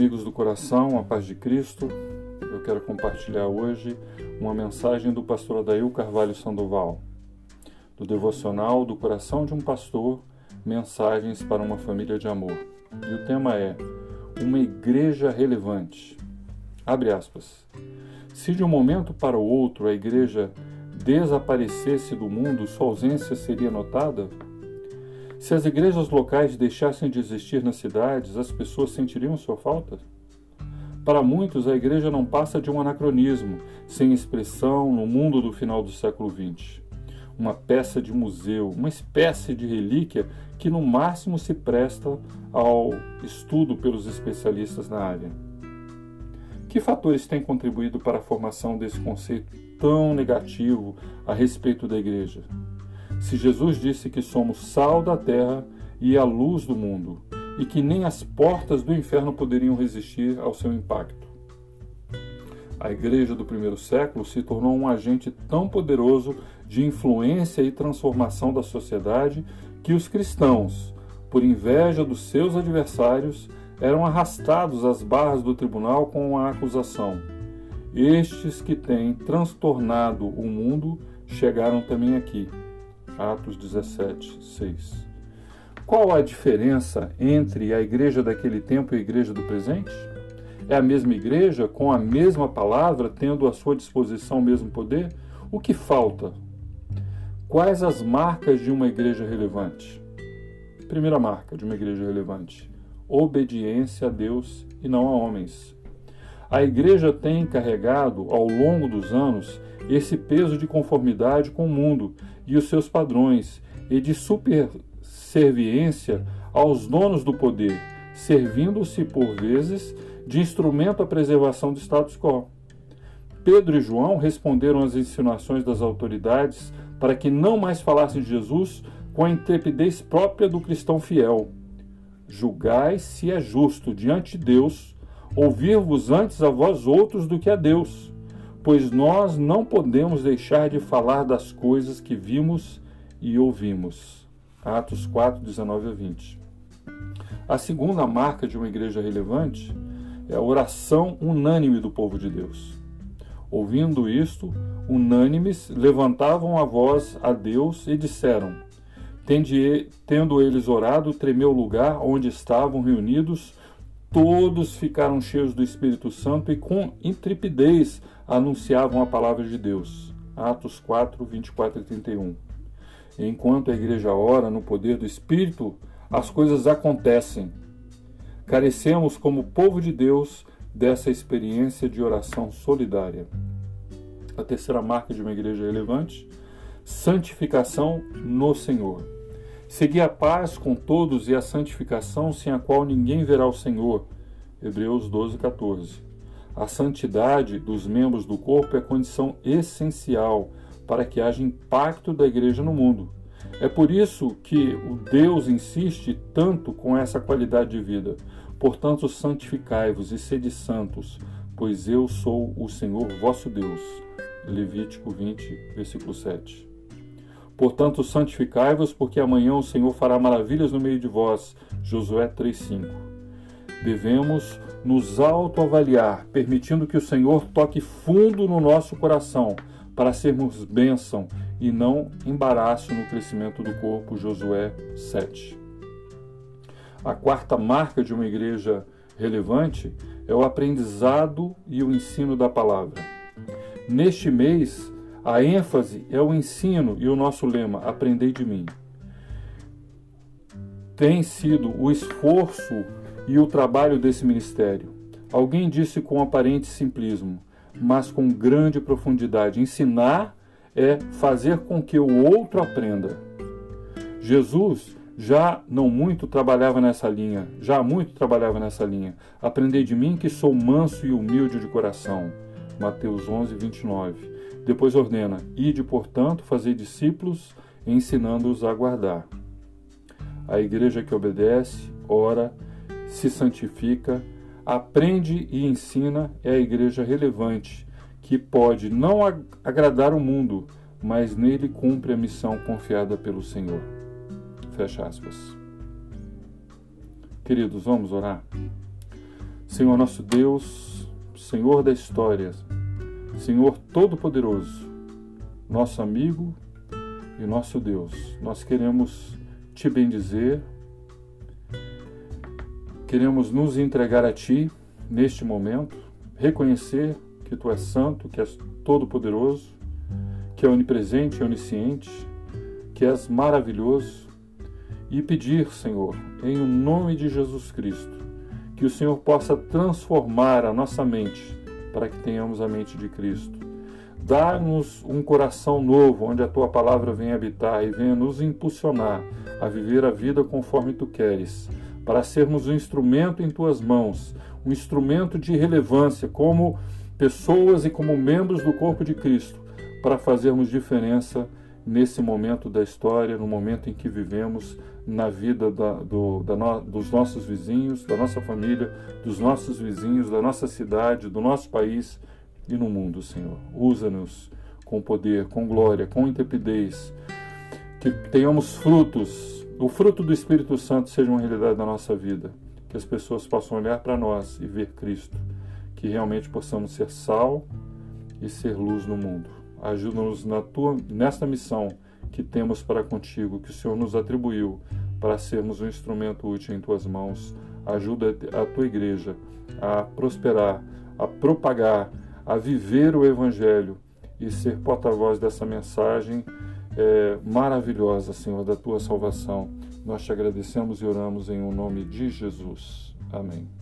Amigos do coração, a paz de Cristo, eu quero compartilhar hoje uma mensagem do pastor Adail Carvalho Sandoval, do devocional do coração de um pastor, mensagens para uma família de amor. E o tema é uma igreja relevante. Abre aspas. Se de um momento para o outro a igreja desaparecesse do mundo, sua ausência seria notada? Se as igrejas locais deixassem de existir nas cidades, as pessoas sentiriam sua falta? Para muitos, a igreja não passa de um anacronismo, sem expressão no mundo do final do século XX. Uma peça de museu, uma espécie de relíquia que no máximo se presta ao estudo pelos especialistas na área. Que fatores têm contribuído para a formação desse conceito tão negativo a respeito da igreja? Se Jesus disse que somos sal da terra e a luz do mundo, e que nem as portas do inferno poderiam resistir ao seu impacto. A igreja do primeiro século se tornou um agente tão poderoso de influência e transformação da sociedade que os cristãos, por inveja dos seus adversários, eram arrastados às barras do tribunal com a acusação: Estes que têm transtornado o mundo chegaram também aqui. Atos 17, 6. Qual a diferença entre a igreja daquele tempo e a igreja do presente? É a mesma igreja, com a mesma palavra, tendo à sua disposição o mesmo poder? O que falta? Quais as marcas de uma igreja relevante? Primeira marca de uma igreja relevante: obediência a Deus e não a homens. A igreja tem carregado, ao longo dos anos, esse peso de conformidade com o mundo e os seus padrões e de superserviência aos donos do poder, servindo-se por vezes de instrumento à preservação do status quo. Pedro e João responderam às insinuações das autoridades para que não mais falassem de Jesus com a intrepidez própria do cristão fiel. Julgai se é justo diante de Deus ouvir-vos antes a vós outros do que a Deus pois nós não podemos deixar de falar das coisas que vimos e ouvimos. Atos 4, 19 a 20. A segunda marca de uma igreja relevante é a oração unânime do povo de Deus. Ouvindo isto, unânimes levantavam a voz a Deus e disseram: Tendo eles orado, tremeu o lugar onde estavam reunidos todos ficaram cheios do Espírito Santo e com intrepidez anunciavam a palavra de Deus. Atos 4, 24 e 31. Enquanto a igreja ora no poder do Espírito, as coisas acontecem. Carecemos, como povo de Deus, dessa experiência de oração solidária. A terceira marca de uma igreja relevante: santificação no Senhor. Segui a paz com todos e a santificação, sem a qual ninguém verá o Senhor. Hebreus 12, 14. A santidade dos membros do corpo é condição essencial para que haja impacto da igreja no mundo. É por isso que o Deus insiste tanto com essa qualidade de vida. Portanto, santificai-vos e sede santos, pois eu sou o Senhor vosso Deus. Levítico 20, versículo 7. Portanto, santificai-vos, porque amanhã o Senhor fará maravilhas no meio de vós. Josué 3:5. Devemos nos autoavaliar, permitindo que o Senhor toque fundo no nosso coração, para sermos bênção e não embaraço no crescimento do corpo. Josué 7. A quarta marca de uma igreja relevante é o aprendizado e o ensino da palavra. Neste mês, a ênfase é o ensino e o nosso lema, aprendei de mim. Tem sido o esforço e o trabalho desse ministério. Alguém disse com aparente simplismo, mas com grande profundidade: ensinar é fazer com que o outro aprenda. Jesus já não muito trabalhava nessa linha, já muito trabalhava nessa linha. Aprendei de mim que sou manso e humilde de coração. Mateus 11, 29. Depois ordena: Ide, portanto, fazer discípulos, ensinando-os a guardar. A igreja que obedece, ora, se santifica, aprende e ensina é a igreja relevante, que pode não agradar o mundo, mas nele cumpre a missão confiada pelo Senhor. Fecha aspas. Queridos, vamos orar? Senhor nosso Deus, Senhor da história, Senhor Todo-Poderoso, nosso amigo e nosso Deus, nós queremos te bendizer, queremos nos entregar a Ti neste momento, reconhecer que Tu és santo, que és todo-poderoso, que é onipresente e onisciente, que és maravilhoso, e pedir, Senhor, em o nome de Jesus Cristo, que o Senhor possa transformar a nossa mente para que tenhamos a mente de Cristo. Dá-nos um coração novo, onde a tua palavra venha habitar e venha nos impulsionar a viver a vida conforme tu queres, para sermos um instrumento em tuas mãos, um instrumento de relevância como pessoas e como membros do corpo de Cristo, para fazermos diferença nesse momento da história, no momento em que vivemos, na vida da, do, da no, dos nossos vizinhos, da nossa família, dos nossos vizinhos, da nossa cidade, do nosso país e no mundo, Senhor. Usa-nos com poder, com glória, com intrepidez, que tenhamos frutos, o fruto do Espírito Santo seja uma realidade na nossa vida, que as pessoas possam olhar para nós e ver Cristo, que realmente possamos ser sal e ser luz no mundo. Ajuda-nos na tua nesta missão que temos para contigo, que o Senhor nos atribuiu para sermos um instrumento útil em tuas mãos. Ajuda a tua igreja a prosperar, a propagar, a viver o Evangelho e ser porta-voz dessa mensagem é, maravilhosa, Senhor, da tua salvação. Nós te agradecemos e oramos em o nome de Jesus. Amém.